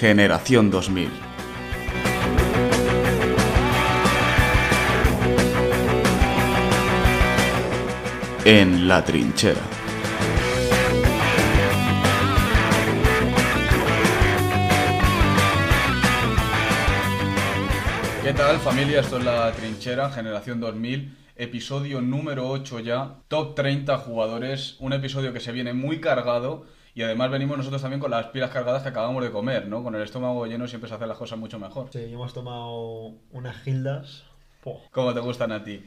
Generación 2000. En la trinchera. ¿Qué tal familia? Esto es La Trinchera, Generación 2000, episodio número 8 ya, top 30 jugadores, un episodio que se viene muy cargado y además venimos nosotros también con las pilas cargadas que acabamos de comer, ¿no? Con el estómago lleno siempre se hacen las cosas mucho mejor. Sí, hemos tomado unas gildas. Po. ¿Cómo te gustan a ti?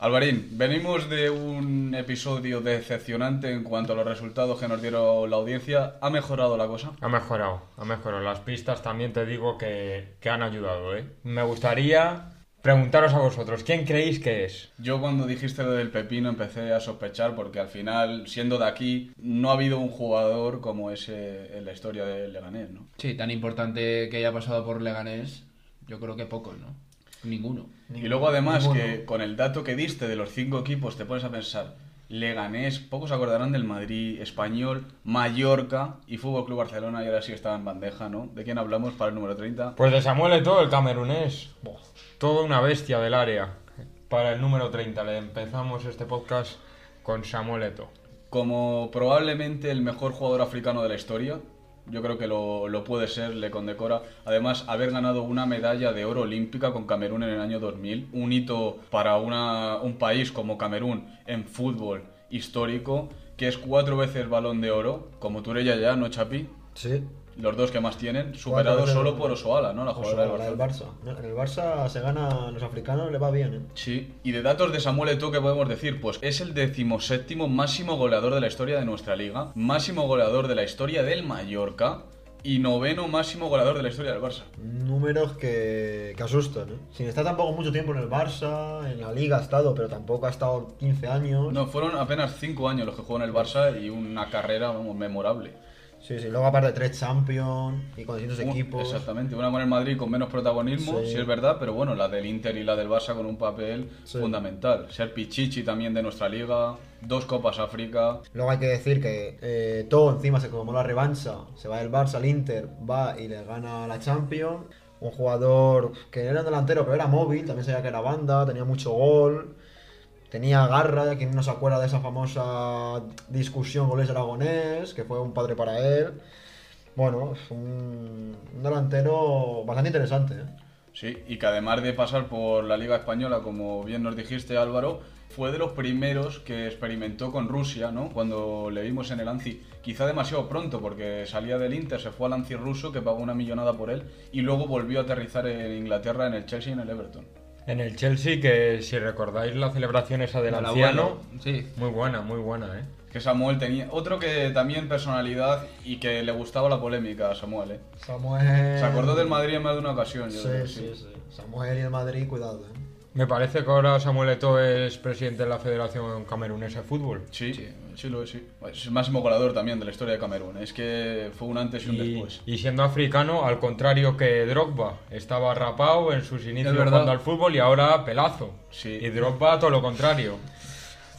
Alvarín, venimos de un episodio decepcionante en cuanto a los resultados que nos dieron la audiencia. ¿Ha mejorado la cosa? Ha mejorado, ha mejorado. Las pistas también te digo que, que han ayudado, ¿eh? Me gustaría preguntaros a vosotros, ¿quién creéis que es? Yo cuando dijiste lo del pepino empecé a sospechar porque al final, siendo de aquí, no ha habido un jugador como ese en la historia del Leganés, ¿no? Sí, tan importante que haya pasado por Leganés, yo creo que pocos, ¿no? Ninguno. Y luego además Ninguno. que con el dato que diste de los cinco equipos te pones a pensar, Leganés, pocos se acordarán del Madrid, Español, Mallorca y Fútbol Club Barcelona y ahora sí estaba en bandeja, ¿no? ¿De quién hablamos para el número 30? Pues de Samuel Eto'o, el camerunés. Buah, Toda una bestia del área. Para el número 30 le empezamos este podcast con Samuel Eto'o. Como probablemente el mejor jugador africano de la historia, yo creo que lo, lo puede ser, le condecora. Además, haber ganado una medalla de oro olímpica con Camerún en el año 2000, un hito para una- un país como Camerún en fútbol histórico, que es cuatro veces balón de oro, como Turella ya, ¿no, Chapi? Sí. Los dos que más tienen, superados solo por Osoala, ¿no? La jugadora del Osoala, del Barça. Barça. No, En el Barça se gana, a los africanos le va bien, ¿eh? Sí, y de datos de Samuel Eto'o, ¿qué podemos decir? Pues es el decimoséptimo máximo goleador de la historia de nuestra liga, máximo goleador de la historia del Mallorca y noveno máximo goleador de la historia del Barça. Números que, que asustan, ¿eh? Sin estar tampoco mucho tiempo en el Barça, en la Liga ha estado, pero tampoco ha estado 15 años. No, fueron apenas cinco años los que jugó en el Barça y una carrera, vamos, memorable. Sí, sí. Luego aparte tres Champions y con distintos equipos. Exactamente, una con el Madrid con menos protagonismo, Sí. sí es verdad, pero bueno, la del Inter y la del Barça con un papel Sí. fundamental. Ser Pichichi también de nuestra liga, dos Copas África. Luego hay que decir que eh, todo encima se tomó la revancha, se va del Barça al Inter, va y le gana la Champions. Un jugador que era delantero pero era móvil, también sabía que era banda, tenía mucho gol, tenía garra, quien no se acuerda de esa famosa discusión goles aragonés, que fue un padre para él. Bueno, un, un delantero bastante interesante. ¿eh? Sí, y que además de pasar por la Liga Española, como bien nos dijiste Álvaro, fue de los primeros que experimentó con Rusia, ¿no? Cuando le vimos en el ANCI, quizá demasiado pronto, porque salía del Inter, se fue al ANCI ruso, que pagó una millonada por él, y luego volvió a aterrizar en Inglaterra, en el Chelsea y en el Everton. En el Chelsea, que si recordáis la celebración esa del anciano, abuelo, sí. muy buena, muy buena, ¿eh? Que Samuel tenía otro que también personalidad y que le gustaba la polémica a Samuel, ¿eh? Samuel... Se acordó del Madrid en más de una ocasión, yo Sí, creo, sí, sí. Samuel y el Madrid, cuidado. ¿eh? Me parece que ahora Samuel Eto'o es presidente de la Federación Camerunesa de Fútbol. Sí, sí, lo es, sí. Es el máximo goleador también de la historia de Camerún. Es que fue un antes y un Y, después. y siendo africano, al contrario que Drogba, estaba rapado en sus inicios jugando al fútbol y ahora pelazo. Sí. Y Drogba todo lo contrario.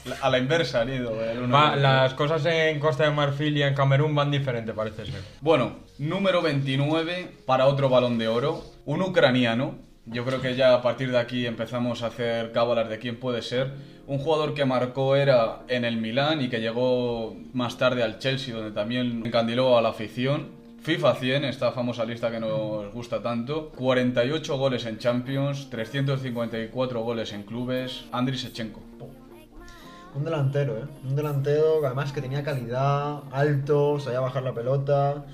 La- A la inversa han ido. el uno Va- y el otro. las cosas en Costa de Marfil y en Camerún van diferente, parece ser. Bueno, número 29 para otro balón de oro. Un ucraniano. Yo creo que ya a partir de aquí empezamos a hacer cábalas de quién puede ser. Un jugador que marcó era en el Milán y que llegó más tarde al Chelsea, donde también encandiló a la afición. FIFA 100, esta famosa lista que nos gusta tanto. 48 goles en Champions, 354 goles en clubes. Andriy Shevchenko. Un delantero, ¿eh? Un delantero además que tenía calidad, alto, sabía bajar la pelota,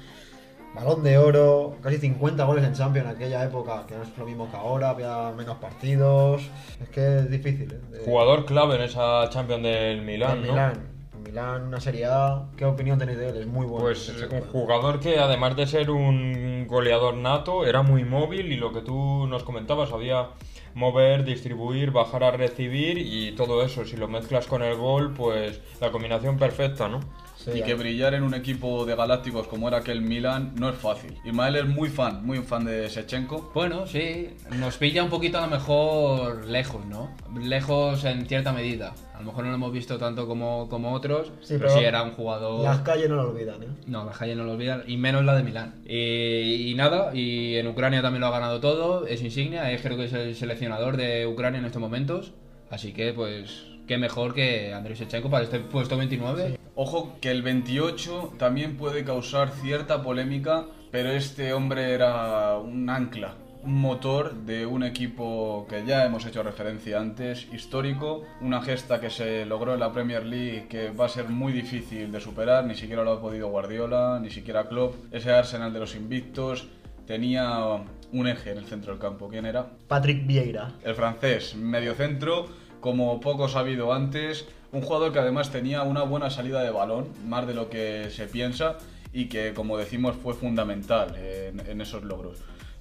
balón de oro, casi 50 goles en Champions en aquella época, que no es lo mismo que ahora, había menos partidos. Es que es difícil, ¿eh? De- Jugador clave en esa Champions del Milán, del ¿no? Milán. Milán, una Serie A. ¿Qué opinión tenéis de él? Es muy bueno. Pues un jugador que además de ser un goleador nato, era muy móvil y lo que tú nos comentabas, había mover, distribuir, bajar a recibir y todo eso. Si lo mezclas con el gol, pues la combinación perfecta, ¿no? Sí, y que brillar en un equipo de galácticos como era aquel Milan no es fácil. Ismael es muy fan, muy fan de Sechenko. Bueno, sí, nos pilla un poquito a lo mejor lejos, ¿no? Lejos en cierta medida. A lo mejor no lo hemos visto tanto como, como otros, Sí, pero, pero sí era un jugador... Las calles no lo olvidan, ¿eh? No, la calle no lo olvidan, y menos la de Milán. Y, y nada, y en Ucrania también lo ha ganado todo, es insignia, es, creo que es el seleccionador de Ucrania en estos momentos. Así que, pues, qué mejor que Andrei Shevchenko para este puesto 29. Ojo que el 28 también puede causar cierta polémica, pero este hombre era un ancla, un motor de un equipo que ya hemos hecho referencia antes, histórico, una gesta que se logró en la Premier League que va a ser muy difícil de superar, ni siquiera lo ha podido Guardiola, ni siquiera Klopp, ese Arsenal de los invictos tenía un eje en el centro del campo, ¿quién era? Patrick Vieira. El francés, mediocentro, como poco sabido antes, un jugador que además tenía una buena salida de balón, más de lo que se piensa, y que, como decimos, fue fundamental en, esos logros.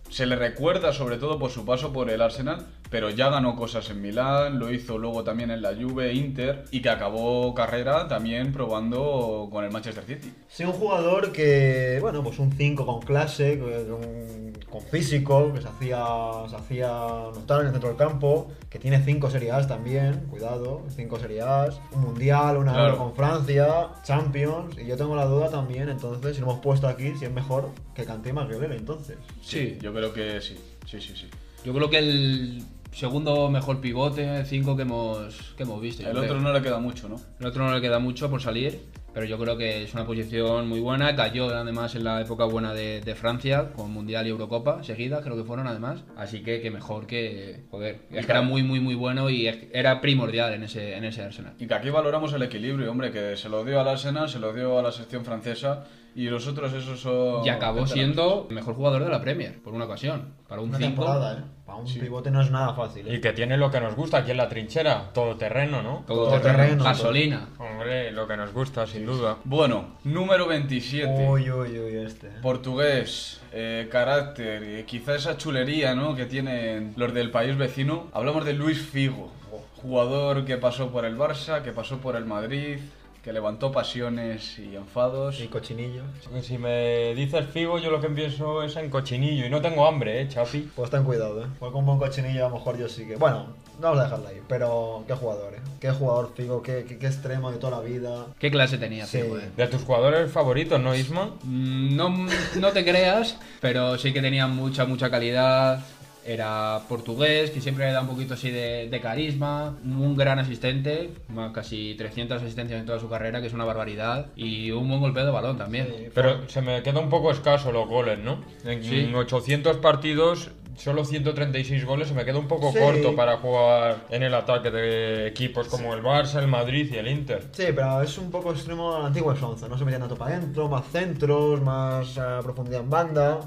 Se le recuerda sobre todo por su paso por el Arsenal, pero ya ganó cosas en Milán, lo hizo luego también en la Juve, Inter, y que acabó carrera también probando con el Manchester City. Sí, un jugador que, bueno, pues un 5 con clase, que- con, con físico, que se hacía, se hacía notar en el centro del campo, que tiene 5 Serie A también, cuidado, 5 Serie A, un Mundial, una Claro. Euro con Francia, Champions, y yo tengo la duda también, entonces, si lo hemos puesto aquí, si es mejor que y Maguire, entonces. Sí, yo creo que sí, sí, sí, sí. Yo creo que el segundo mejor pivote, 5 que hemos, que hemos visto. El creo. otro no le queda mucho, ¿no? El otro no le queda mucho por salir, pero yo creo que es una posición muy buena. Cayó además en la época buena de, de Francia, con Mundial y Eurocopa seguidas, creo que fueron además. Así que, que mejor que. Joder, es que era muy, muy, muy bueno y era primordial en ese, en ese Arsenal. Y que aquí valoramos el equilibrio, hombre, que se lo dio al Arsenal, se lo dio a la sección francesa y los otros esos son... Y acabó siendo mejor jugador de la Premier, por una ocasión. Para un Una 5. temporada, ¿eh? Para un Sí. pivote no es nada fácil, ¿eh? Y que tiene lo que nos gusta aquí en la trinchera, todo terreno, ¿no? Todo Todoterreno, terreno, gasolina. Hombre, lo que nos gusta, sin duda. Bueno, número 27. Uy, uy, uy, este. Portugués, eh, carácter, eh, quizá esa chulería ¿no? que tienen los del país vecino. Hablamos de Luis Figo, jugador que pasó por el Barça, que pasó por el Madrid, que levantó pasiones y enfados. Y cochinillo. Si me dices Figo, yo lo que pienso es en cochinillo. Y no tengo hambre, ¿eh, Chapi? Pues ten cuidado, ¿eh? Porque un buen cochinillo a lo mejor yo sí que... Bueno, no vamos a dejarla ahí, pero qué jugador, ¿eh? Qué jugador Figo, qué, qué, qué extremo de toda la vida. ¿Qué clase tenía, Sí. Figo, eh? De tus jugadores favoritos, ¿no, Isma? Mm, No, no te creas, pero sí que tenía mucha, mucha calidad. Era portugués, que siempre le da un poquito así de, de carisma. Un gran asistente, más casi 300 asistencias en toda su carrera, que es una barbaridad. Y un buen golpeo de balón también. Sí, Pero se me queda un poco escaso los goles, ¿no? En Sí. 800 partidos, solo 136 goles, se me queda un poco Sí. corto para jugar en el ataque de equipos como el Barça, el Madrid y el Inter. Sí, pero es un poco extremo al antiguo Sonza, no se metían tanto para adentro, más centros, más eh, profundidad en banda.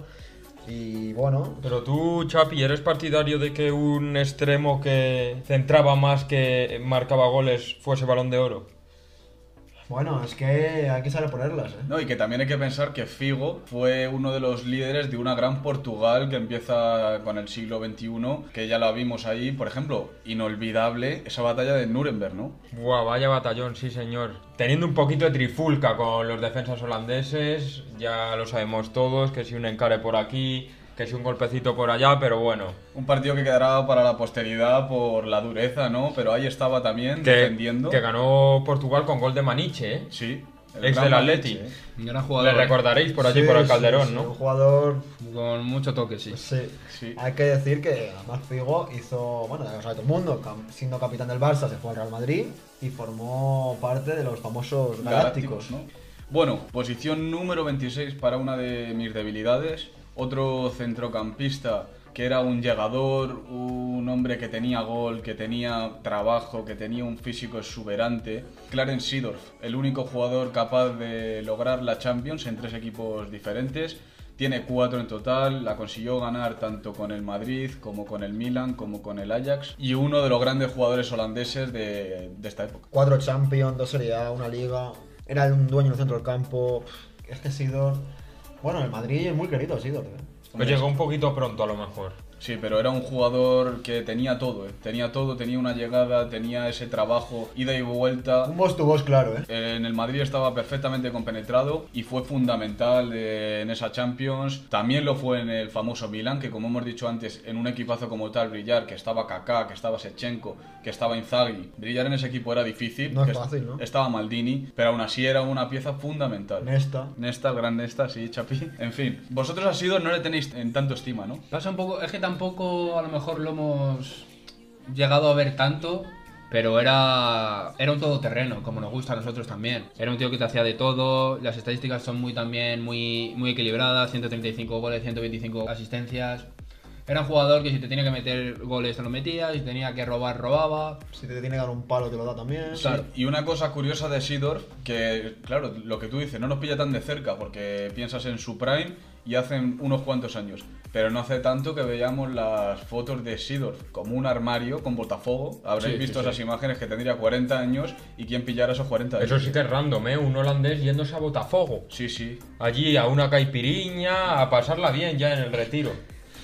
Y bueno, Pero tú, Chapi, ¿eres partidario de que un extremo que centraba más que marcaba goles fuese balón de oro? Bueno, es que hay que saber ponerlas, ¿eh? No, y que también hay que pensar que Figo fue uno de los líderes de una gran Portugal que empieza con el siglo XXI, que ya la vimos ahí, por ejemplo, inolvidable esa batalla de Nuremberg, ¿no? Buah, vaya batallón, sí señor. Teniendo un poquito de trifulca con los defensas holandeses, ya lo sabemos todos, que si un encare por aquí, que si un golpecito por allá, pero bueno. Un partido que quedará para la posteridad por la dureza, ¿no? Pero ahí estaba también Que, defendiendo. que ganó Portugal con gol de Maniche, ¿eh? Sí. el Ex gran del Maniche, Atleti. ¿eh? Un gran Le jugador. ¿eh? recordaréis por allí Sí, por el Calderón, sí, ¿no? Un jugador, Con mucho toque, sí. sí. Sí. Hay que decir que además Figo hizo, bueno, ya lo sabe todo el mundo, siendo capitán del Barça se fue al Real Madrid y formó parte de los famosos galácticos. ¿no? Bueno, posición número 26 para una de mis debilidades. Otro centrocampista que era un llegador, un hombre que tenía gol, que tenía trabajo, que tenía un físico exuberante. Clarence Seedorf, el único jugador capaz de lograr la Champions en tres equipos diferentes. Tiene cuatro en total, la consiguió ganar tanto con el Madrid como con el Milan, como con el Ajax. Y uno de los grandes jugadores holandeses de, de esta época. Cuatro Champions, dos Serie A, una Liga. Era un dueño del centro del campo. Es que Sidor. Bueno, el Madrid es muy querido Sidor. ¿eh? Pues llegó un poquito pronto a lo mejor. Sí, pero era un jugador que tenía todo, ¿eh? tenía todo, tenía una llegada, tenía ese trabajo, ida y vuelta. Un boss to boss, claro, ¿eh? En el Madrid estaba perfectamente compenetrado y fue fundamental eh, en esa Champions. También lo fue en el famoso Milan, que como hemos dicho antes, en un equipazo como tal brillar, que estaba Kaká, que estaba Sechenko, que estaba Inzaghi, brillar en ese equipo era difícil. No es fácil, ¿no? Estaba Maldini, pero aún así era una pieza fundamental. Nesta. Nesta, el gran Nesta, sí, Chapi. En fin, vosotros a Sidor no le tenéis en tanto estima, ¿no? Pasa un poco, es que tampoco a lo mejor lo hemos llegado a ver tanto, pero era, era un todoterreno, como nos gusta a nosotros también. Era un tío que te hacía de todo, las estadísticas son muy también muy, muy equilibradas, 135 goles, 125 asistencias. Era un jugador que si te tenía que meter goles te lo metía, si tenía que robar, robaba. Si te tiene que dar un palo, te lo da también. Claro, y una cosa curiosa de Sidor, que claro, lo que tú dices, no nos pilla tan de cerca porque piensas en su prime y hacen unos cuantos años. Pero no hace tanto que veíamos las fotos de Sidor como un armario con botafuego. Habréis Sí, visto sí, esas imágenes que tendría 40 años y quién pillara esos 40 años. Eso sí que es random, ¿eh? Un holandés yéndose a Botafogo. Sí, sí. Allí a una caipiriña, a pasarla bien ya en el retiro.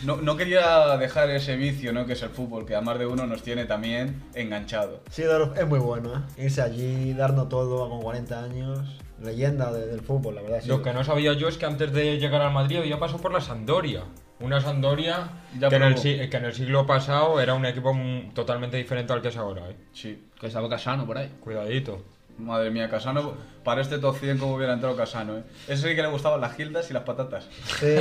No, no quería dejar ese vicio, ¿no? Que es el fútbol, que a más de uno nos tiene también enganchado. Sidorf es muy bueno, ¿eh? Irse allí, darnos todo con 40 años. Leyenda de- del fútbol, la verdad. Lo Sidorf. que no sabía yo es que antes de llegar al Madrid había pasado por la Sampdoria. Una Sampdoria Ya que en, el, que en el siglo pasado era un equipo mm, totalmente diferente al que es ahora, ¿eh? Sí. Que estaba Casano por ahí. Cuidadito. Madre mía, Casano, para este top 100 como hubiera entrado Casano, ¿eh? Ese sí que le gustaban las gildas y las patatas. Sí.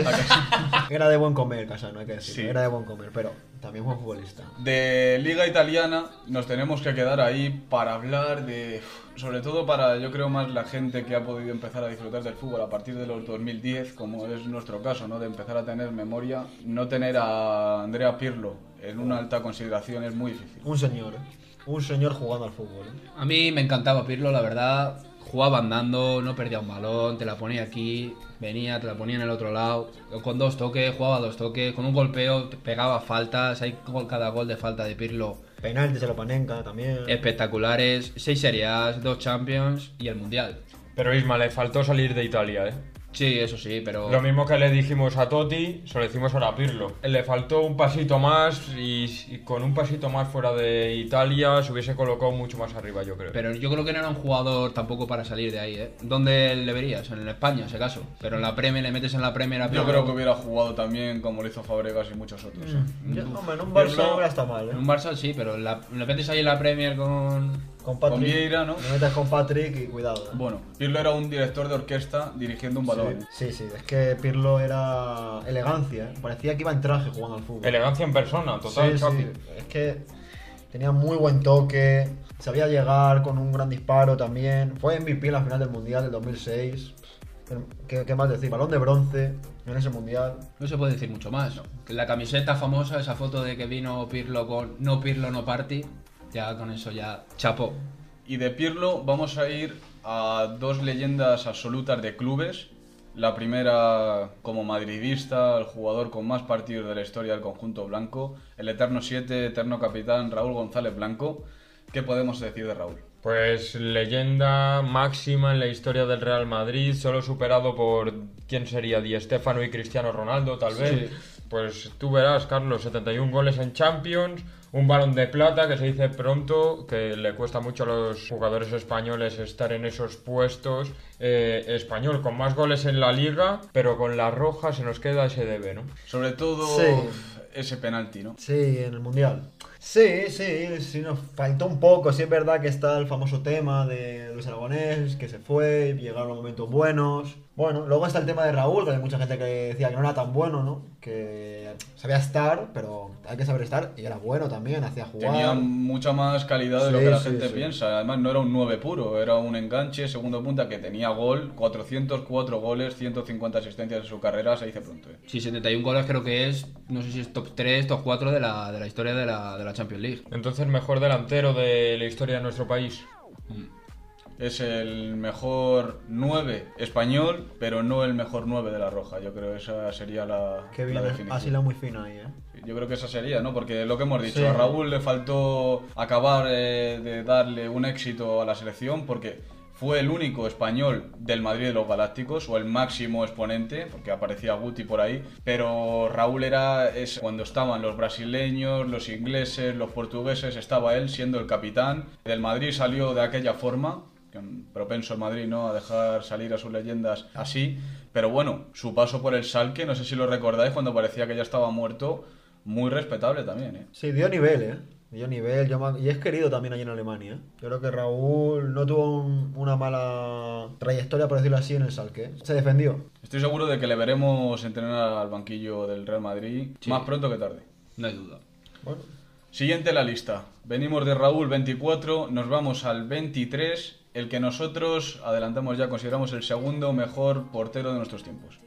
Era de buen comer, Casano, hay que decirlo. Sí. Era de buen comer, pero también buen futbolista. De Liga Italiana nos tenemos que quedar ahí para hablar de, sobre todo para yo creo más la gente que ha podido empezar a disfrutar del fútbol a partir de los 2010, como es nuestro caso, ¿no? De empezar a tener memoria, no tener a Andrea Pirlo en una alta consideración es muy difícil. Un señor, ¿eh? Un señor jugando al fútbol, ¿eh? A mí me encantaba Pirlo, la verdad. Jugaba andando, no perdía un balón, te la ponía aquí, venía, te la ponía en el otro lado. Con dos toques, jugaba dos toques, con un golpeo te pegaba faltas. Hay gol- cada gol de falta de Pirlo Penalti se lo panenca también. espectaculares. Seis Serie A, dos Champions y el Mundial. Pero Isma, le faltó salir de Italia, ¿eh? Sí, eso sí, pero... Lo mismo que le dijimos a Totti, se lo decimos ahora a Pirlo. Le faltó un pasito más y, y con un pasito más fuera de Italia se hubiese colocado mucho más arriba, yo creo. Pero yo creo que no era un jugador tampoco para salir de ahí, ¿eh? ¿Dónde le verías? En España, si acaso. Pero en la Premier, le metes en la Premier a Yo Pirlo. creo que hubiera jugado también como lo hizo Fabregas y muchos otros. ¿eh? Yo- hombre, en un Barça estado mal, ¿eh? En un Barça sí, pero en la- le metes ahí en la Premier con... Con Patrick. Con Vieira, ¿no? Me metes con Patrick y cuidado, ¿eh? Bueno, Pirlo era un director de orquesta dirigiendo un balón. Sí, sí, es que Pirlo era elegancia, ¿eh? Parecía que iba en traje jugando al fútbol. Elegancia en persona, total, sí, es que tenía muy buen toque, sabía llegar con un gran disparo también. Fue MVP en la final del Mundial del 2006. ¿Qué, qué más decir? Balón de bronce en ese Mundial. No se puede decir mucho más. La camiseta famosa, esa foto de que vino Pirlo con no Pirlo, no party, ya con eso ya chapó. Y de Pirlo vamos a ir a dos leyendas absolutas de clubes. La primera como madridista, el jugador con más partidos de la historia del conjunto blanco, el eterno 7, eterno capitán Raúl González Blanco. ¿Qué podemos decir de Raúl? Pues leyenda máxima en la historia del Real Madrid, solo superado por quién sería Di Stéfano y Cristiano Ronaldo, tal vez. Pues tú verás, Carlos, 71 goles en Champions, un balón de plata que se dice pronto, que le cuesta mucho a los jugadores españoles estar en esos puestos. Eh, español con más goles en la liga, pero con la roja se nos queda ese debe, ¿no? Sobre todo Sí. ese penalti, ¿no? Sí, en el Mundial. Sí, sí, sí, nos faltó un poco. Sí es verdad que está el famoso tema de Luis Aragonés, que se fue, llegaron momentos buenos. Bueno, luego está el tema de Raúl, que hay mucha gente que decía que no era tan bueno, ¿no? Que sabía estar, pero hay que saber estar, y era bueno también, hacía jugar. Tenía mucha más calidad de lo que la sí, gente sí. piensa. Además, no era un 9 puro, era un enganche, segundo punta que tenía gol, 404 goles, 150 asistencias en su carrera, se dice pronto. ¿eh? Sí, 71 goles creo que es, no sé si es top 3, top 4 de la, de la historia de la, de la Champions League. Entonces, mejor delantero de la historia de nuestro país. Es el mejor 9 español, pero no el mejor 9 de la Roja. Yo creo que esa sería la, Qué bien, la eh. definición. así la muy fina ahí, ¿eh? Yo creo que esa sería, ¿no? Porque lo que hemos dicho, Sí. a Raúl le faltó acabar eh, de darle un éxito a la selección porque fue el único español del Madrid de los Galácticos, o el máximo exponente, porque aparecía Guti por ahí, pero Raúl era es, cuando estaban los brasileños, los ingleses, los portugueses, estaba él siendo el capitán. Del Madrid salió de aquella forma, propenso el Madrid ¿no? a dejar salir a sus leyendas así, pero bueno, su paso por el Salque, no sé si lo recordáis, cuando parecía que ya estaba muerto, muy respetable también. ¿eh? Sí, dio nivel, ¿eh? Dio nivel, yo me- y es querido también allí en Alemania. ¿eh? Yo creo que Raúl no tuvo un- una mala trayectoria, por decirlo así, en el Salque. Se defendió. Estoy seguro de que le veremos entrenar al banquillo del Real Madrid Sí. más pronto que tarde. No hay duda. Bueno, Siguiente en la lista. Venimos de Raúl 24, nos vamos al 23, el que nosotros adelantamos ya, consideramos el segundo mejor portero de nuestros tiempos.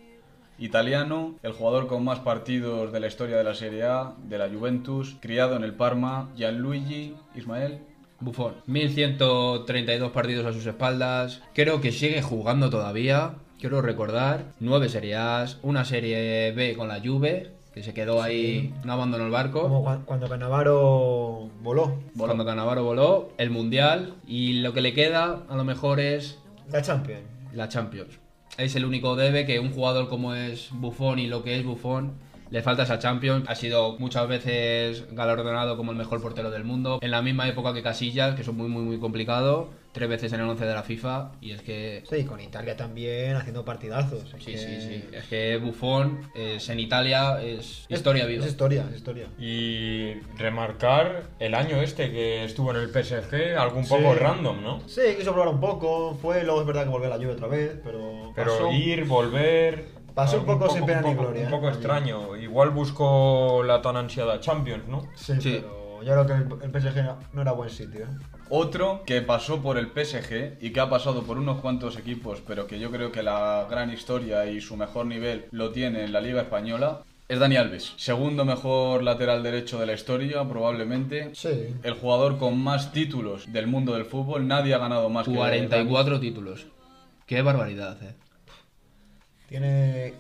Italiano, el jugador con más partidos de la historia de la Serie A, de la Juventus, criado en el Parma, Gianluigi Ismael. Buffon. 1132 partidos a sus espaldas. Creo que sigue jugando todavía. Quiero recordar. 9 Serie A's, una Serie B con la Juve, que se quedó ahí, no abandonó el barco. como cua- cuando Canavaro voló. Cuando Cannavaro voló, el Mundial. Y lo que le queda, a lo mejor, es La Champions. la Champions. Es el único debe que un jugador como es Buffon y lo que es Buffon le falta esa Champions. Ha sido muchas veces galardonado como el mejor portero del mundo. En la misma época que Casillas, que son muy, muy, muy complicado. Tres veces en el 11 de la FIFA. Y es que. Sí, con Italia también haciendo partidazos. Es Sí, que- sí, sí. Es que Buffon es, en Italia es historia viva. Es historia, es historia. Y remarcar el año este que estuvo en el PSG, algo un poco random, ¿no? Sí, quiso probar un poco. Fue, luego es verdad que volvió a la lluvia otra vez, pero. Pero pasó- ir, volver. Pasó un poco sin pena ni gloria, Un poco ¿eh? extraño. Igual buscó la tan ansiada Champions, ¿no? Sí, Sí. pero yo creo que el, el PSG no, no era buen sitio. ¿eh? Otro que pasó por el PSG y que ha pasado por unos cuantos equipos, pero que yo creo que la gran historia y su mejor nivel lo tiene en la Liga Española, es Dani Alves. Segundo mejor lateral derecho de la historia, probablemente. Sí. El jugador con más títulos del mundo del fútbol. Nadie ha ganado más que 44 títulos. Qué barbaridad, eh. Tiene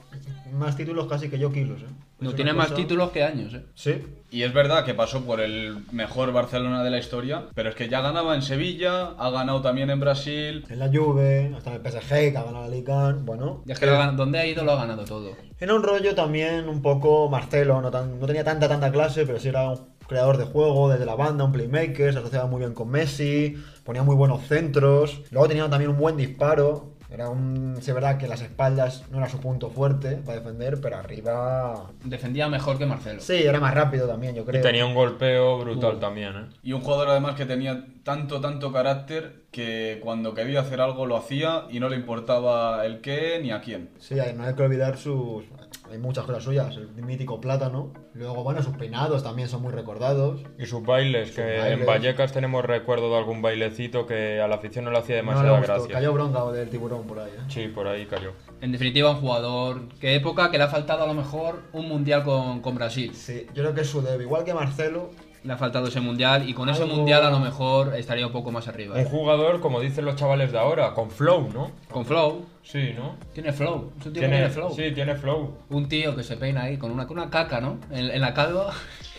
más títulos casi que yo kilos, ¿eh? No tiene más títulos que años, eh. Sí. Y es verdad que pasó por el mejor Barcelona de la historia, pero es que ya ganaba en Sevilla, ha ganado también en Brasil. En la Juve, hasta en el PSG, que ha ganado la Liga. Bueno. Y es que lo ha donde ha ido lo ha ganado todo. Era un rollo también un poco Marcelo, no, tan- no tenía tanta, tanta clase, pero sí era un creador de juego desde la banda, un playmaker, se asociaba muy bien con Messi, ponía muy buenos centros. Luego tenía también un buen disparo. Era un. Sí, es verdad que las espaldas no era su punto fuerte para defender, pero arriba. Defendía mejor que Marcelo. Sí, era más rápido también, yo creo. Y tenía un golpeo brutal también, ¿eh? Y un jugador además que tenía tanto, tanto carácter que cuando quería hacer algo lo hacía y no le importaba el qué ni a quién. Sí, hay- no hay que olvidar sus. Hay muchas cosas suyas. El mítico plátano. Luego, bueno, sus peinados también son muy recordados. Y sus bailes, que bailes. en Vallecas tenemos recuerdo de algún bailecito que a la afición no le hacía No le demasiada gustó. gracia. Cayó bronca del tiburón por ahí, ¿eh? Sí, por ahí cayó. En definitiva, un jugador. ¿Qué época que le ha faltado a lo mejor un mundial con, con Brasil? Sí, yo creo que es su debe. Igual que Marcelo, Le ha faltado ese mundial y con ese Algo- mundial a lo mejor estaría un poco más arriba. Un jugador, como dicen los chavales de ahora, con flow, ¿no? Con flow. Sí, ¿no? Tiene flow. Es un tío que Tiene, tiene flow. Sí, tiene flow. Un tío que se peina ahí con una, con una caca, ¿no? En, en la calva.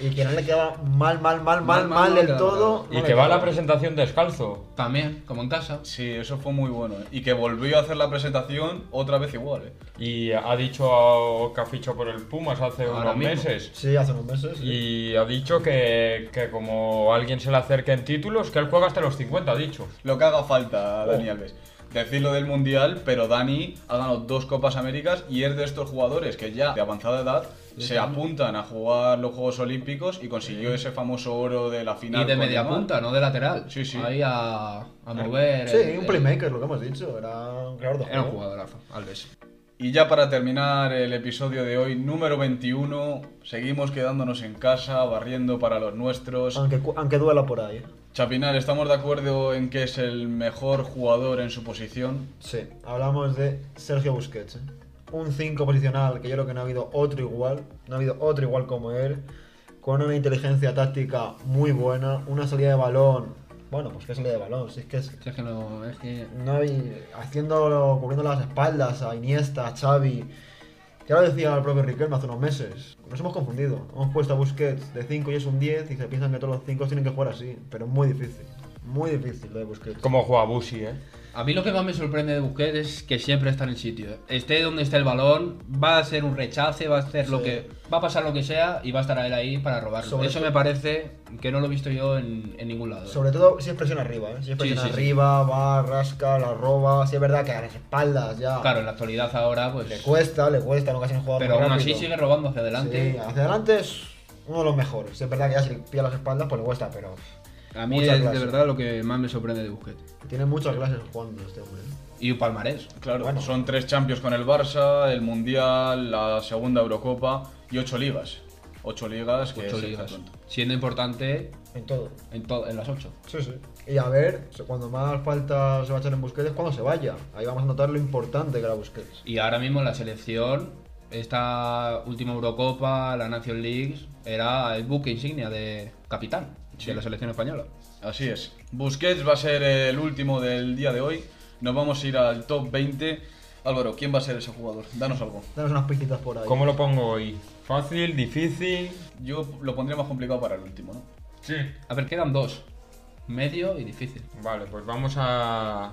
Y que no le queda mal, mal, mal, mal, Mal, mal, mal, no del queda todo. Y no que va a la presentación descalzo. También, como en casa. Sí, eso fue muy bueno. ¿eh? Y que volvió a hacer la presentación otra vez igual. ¿eh? Y ha dicho a- que ha fichado por el Pumas hace Ahora unos mismo. meses. Sí, hace unos meses. sí. Y ha dicho que, que como alguien se le acerque en títulos, que él juega hasta los 50, ha dicho. Lo que haga falta a Dani Alves. Decirlo del Mundial, pero Dani ha ganado dos Copas Américas y es de estos jugadores que ya de avanzada edad se apuntan a jugar los Juegos Olímpicos y consiguió ese famoso oro de la final. Y de media punta, no de lateral. Sí, sí. Ahí a, a mover. Sí, el- un el- playmaker, lo que hemos dicho. Era un de Era un jugadorazo, Alves. Y ya para terminar el episodio de hoy, número 21, seguimos quedándonos en casa, barriendo para los nuestros. Aunque, aunque duela por ahí. Chapinar, ¿estamos de acuerdo en que es el mejor jugador en su posición? Sí, hablamos de Sergio Busquets. ¿eh? Un 5 posicional que yo creo que no ha habido otro igual. No ha habido otro igual como él. Con una inteligencia táctica muy buena. Una salida de balón. Bueno, pues qué salida de balón. Si es que es. Si es que no. Es que. No hay, haciendo, cubriendo las espaldas a Iniesta, a Xavi. Ya lo decía el propio Riquelme hace unos meses. Nos hemos confundido. Hemos puesto a Busquets de 5 y es un 10 y se piensan que todos los 5 tienen que jugar así. Pero es muy difícil. Muy difícil lo de Busquets. Como juega Busi, ¿eh? A mí lo que más me sorprende de Busquets es que siempre está en el sitio. Esté donde esté el balón, va a ser un rechace, va a hacer lo que. Va a pasar lo que sea y va a estar él ahí para robarlo. Sobre Eso me parece que no lo he visto yo en, en ningún lado. Sobre todo si es presión arriba, ¿eh? Si es Sí, presión sí, sí. arriba, va, rasca, la roba. Si es verdad que a las espaldas ya Claro, en la actualidad ahora, pues. le cuesta, le cuesta, no casi jugador Pero aún así sigue robando hacia adelante. Sí, hacia adelante es uno de los mejores. Si es verdad que ya si le pilla las espaldas, pues le cuesta, pero A mí Mucha es clase. de verdad lo que más me sorprende de Busquets. tiene muchas clases jugando este hombre. ¿eh? Y un palmarés. Claro, Bueno. son tres Champions con el Barça, el Mundial, la segunda Eurocopa y ocho ligas. Ocho ligas, que Ocho es ligas. Siendo importante En todo. en, to- en las ocho. Sí, sí. Y a ver, cuando más falta se va a echar en Busquets es cuando se vaya. Ahí vamos a notar lo importante que era Busquets. Y ahora mismo la selección, esta última Eurocopa, la Nation League, era el buque insignia de capitán de la selección española. Así es. Busquets va a ser el último del día de hoy. Nos vamos a ir al top 20. Álvaro, ¿quién va a ser ese jugador? Danos algo. Danos unas pistitas por ahí. ¿Cómo lo pongo hoy? ¿Fácil? ¿Difícil? Yo lo pondría más complicado para el último, ¿no? Sí. A ver, quedan dos. Medio y difícil. Vale, pues vamos a.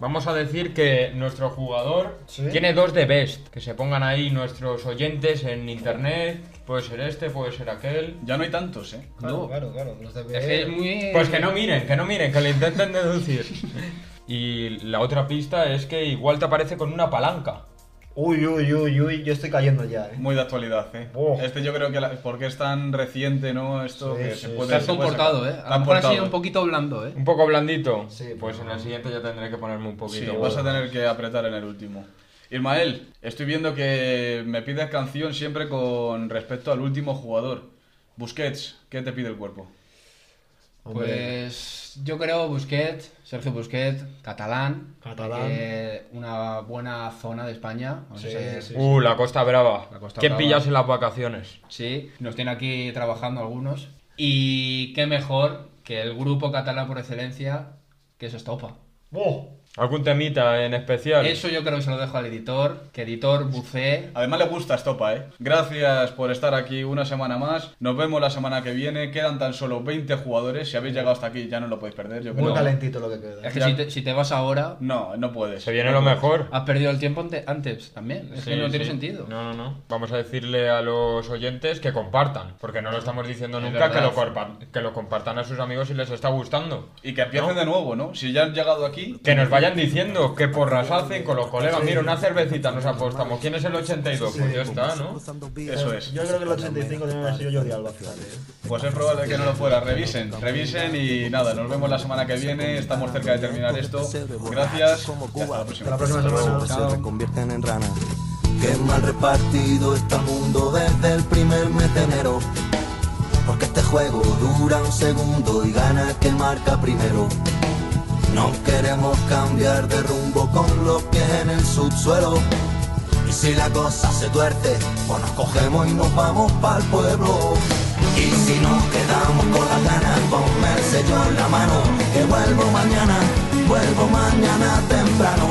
Vamos a decir que nuestro jugador Sí. tiene dos de best. Que se pongan ahí nuestros oyentes en internet. Puede ser este, puede ser aquel. Ya no hay tantos, ¿eh? Claro, No. claro, claro. Los de Es que es muy... Pues que no miren, que no miren, que lo intenten deducir. Y la otra pista es que igual te aparece con una palanca. Uy, uy, uy, uy, yo estoy cayendo ya, eh. Muy de actualidad, ¿eh? Oh. Este yo creo que la- porque es tan reciente, ¿no? Esto Sí, que sí, se sí. puede. Puede comportado. ¿eh? A lo mejor ha sido portado. un poquito blando, ¿eh? Un poco blandito. Sí, pues pero- en el siguiente ya tendré que ponerme un Sí, poquito. vas a tener que apretar en el último. Ismael, estoy viendo que me pides canción siempre con respecto al último jugador. Busquets, ¿qué te pide el cuerpo? Hombre, Pues yo creo Busquets, Sergio Busquets, catalán. Catalán. que una buena zona de España. Sí, sí. Uh, la Costa Brava. La Costa ¿Qué Brava. pillas en las vacaciones? Sí, nos tiene aquí trabajando algunos. Y qué mejor que el grupo catalán por excelencia, que es Estopa. ¡Oh! ¿Algún temita en especial? Eso yo creo que se lo dejo al editor, que editor bucee. Además le gusta Estopa, ¿eh? Gracias por estar aquí una semana más. Nos vemos la semana que viene. Quedan tan solo 20 jugadores. Si habéis llegado hasta aquí ya no lo podéis perder. Yo Muy calentito lo que queda. Es que Ya. si te, si te vas ahora, No, no puedes. Se viene No lo puedes. mejor. has perdido el tiempo ante- antes también. Es que Sí, no tiene sentido. No, no, no. Vamos a decirle a los oyentes que compartan, porque no lo estamos diciendo Es nunca que lo, que lo compartan a sus amigos si les está gustando. Y que empiecen ¿No? de nuevo, ¿no? Si ya han llegado aquí. Que nos vayan diciendo qué porras hacen con los colegas. Mira, una cervecita nos apostamos. ¿Quién es el 82? Pues ya está, ¿no? Eso es. Yo creo que el 85 tiene que haber sido Jordi Alba. Pues es probable que no lo fuera. Revisen, revisen y nada, nos vemos la semana que viene. Estamos cerca de terminar esto. Gracias y hasta la Hasta próxima. la próxima semana. se reconvierten en ranas. Qué mal repartido está el mundo desde el primer mes de enero. Porque este juego dura un segundo y gana quien marca primero. No queremos cambiar de rumbo con los pies en el subsuelo. Y si la cosa se tuerce, pues nos cogemos y nos vamos para el pueblo. Y si nos quedamos con las ganas, ponme el sello en la mano. Que vuelvo mañana, vuelvo mañana temprano.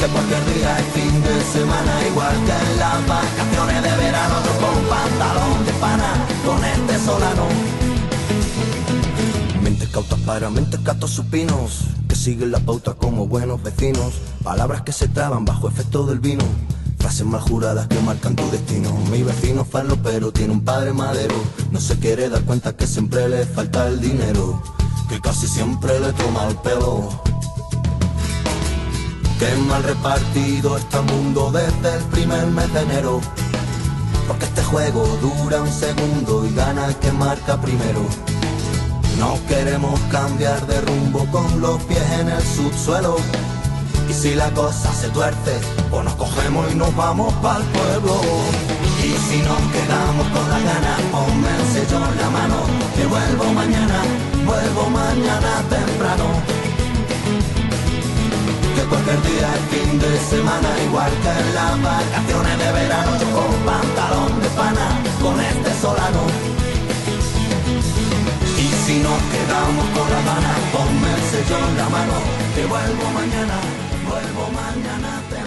Que cualquier día es fin de semana, igual que en las vacaciones de verano. Con pantalón de pana, con este solano. Cautas para mentes catos supinos Que siguen la pauta como buenos vecinos. Palabras que se traban bajo efecto del vino Frases mal juradas que marcan tu destino. Mi vecino falo pero tiene un padre madero. No se quiere dar cuenta que siempre le falta el dinero Que casi siempre le toma el pelo. Qué mal repartido está el mundo desde el primer mes de enero Porque este juego dura un segundo y gana el que marca primero no queremos cambiar de rumbo con los pies en el subsuelo. Y si la cosa se tuerce, pues nos cogemos y nos vamos para el pueblo. Y si nos quedamos con las ganas, ponme el sello en la mano. Que vuelvo mañana, vuelvo mañana temprano. Que cualquier día es fin de semana, igual que en las vacaciones de verano. Yo con pantalón de pana, con este solano. Si nos quedamos con la ganas, ponme el sello en la mano, que vuelvo mañana, vuelvo mañana.